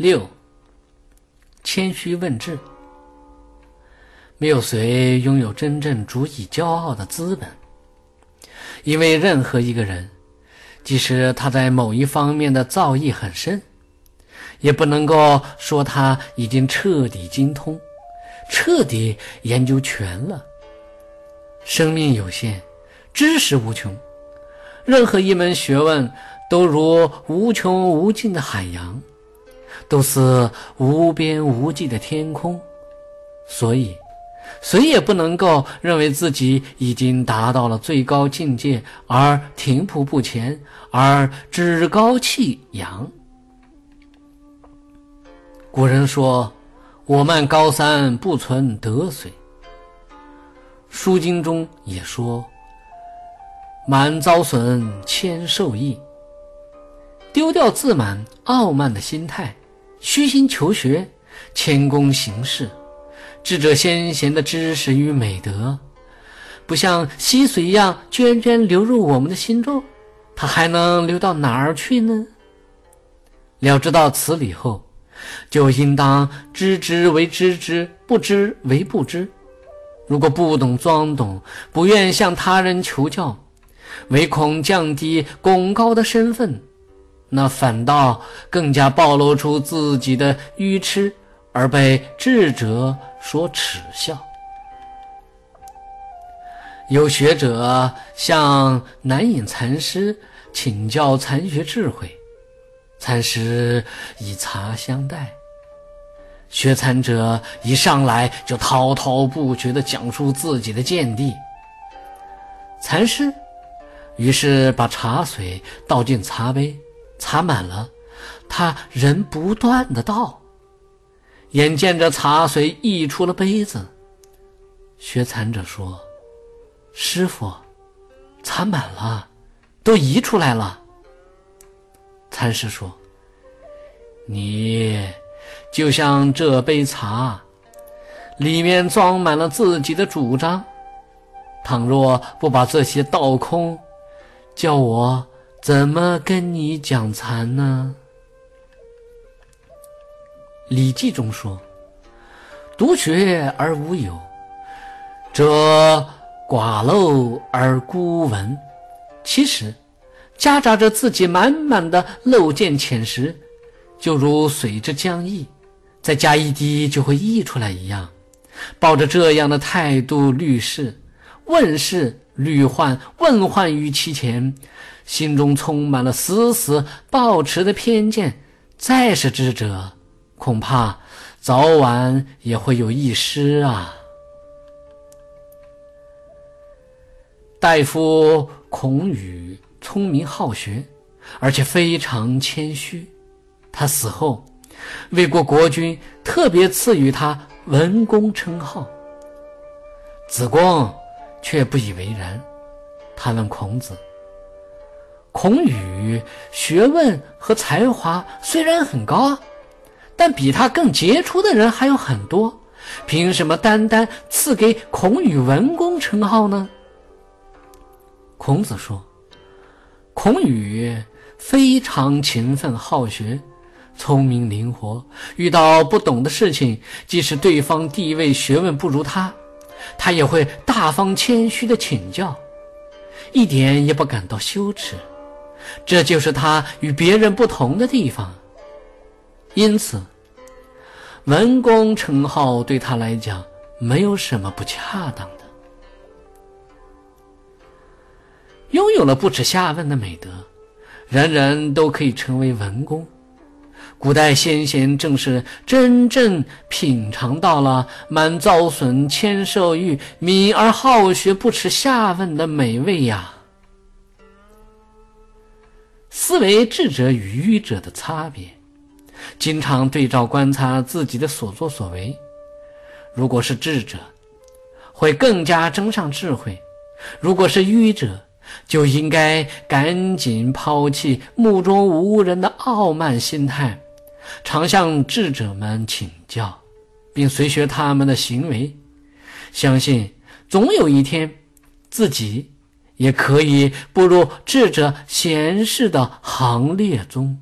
六，谦虚问智。没有谁拥有真正足以骄傲的资本，因为任何一个人，即使他在某一方面的造诣很深，也不能够说他已经彻底精通、彻底研究全了。生命有限，知识无穷，任何一门学问都如无穷无尽的海洋，都是无边无际的天空，所以。谁也不能够认为自己已经达到了最高境界而停步不前，而趾高气扬。古人说：“我慢高山，不存得水。”《书经》中也说：“满遭损，谦受益。”丢掉自满、傲慢的心态，虚心求学，谦恭行事。智者先贤的知识与美德，不像溪水一样涓涓流入我们的心中，它还能流到哪儿去呢？了知到此理后，就应当知之为知之，不知为不知。如果不懂装懂，不愿向他人求教，唯恐降低拱高的身份，那反倒更加暴露出自己的愚痴。而被智者所耻笑。有学者向南隐禅师请教禅学智慧，禅师以茶相待。学禅者一上来就滔滔不绝地讲述自己的见地。禅师于是把茶水倒进茶杯，茶满了，他仍不断的倒。眼见着茶水溢出了杯子，学禅者说：“师傅，茶满了，都溢出来了。”禅师说：“你就像这杯茶，里面装满了自己的主张，倘若不把这些倒空，叫我怎么跟你讲禅呢？”《礼记》中说：“独学而无友，则寡陋而孤闻。”其实，夹杂着自己满满的陋见浅识，就如水之将溢，再加一滴就会溢出来一样。抱着这样的态度虑事、问事、虑患、问患于其前，心中充满了死死抱持的偏见，再是智者。恐怕早晚也会有一失啊！大夫孔宇聪明好学，而且非常谦虚。他死后，魏国国君特别赐予他文公称号。子贡却不以为然。他问孔子：“孔宇学问和才华虽然很高。”但比他更杰出的人还有很多，凭什么单单赐给孔宇文公称号呢？孔子说：“孔宇非常勤奋好学，聪明灵活，遇到不懂的事情，即使对方地位学问不如他，他也会大方谦虚的请教，一点也不感到羞耻。这就是他与别人不同的地方。”因此，文公称号对他来讲没有什么不恰当的。拥有了不耻下问的美德，人人都可以成为文公。古代先贤正是真正品尝到了“满遭损，谦受益，敏而好学，不耻下问”的美味呀。思维智者与愚者的差别。经常对照观察自己的所作所为，如果是智者，会更加增上智慧；如果是愚者，就应该赶紧抛弃目中无人的傲慢心态，常向智者们请教，并随学他们的行为，相信总有一天，自己也可以步入智者贤士的行列中。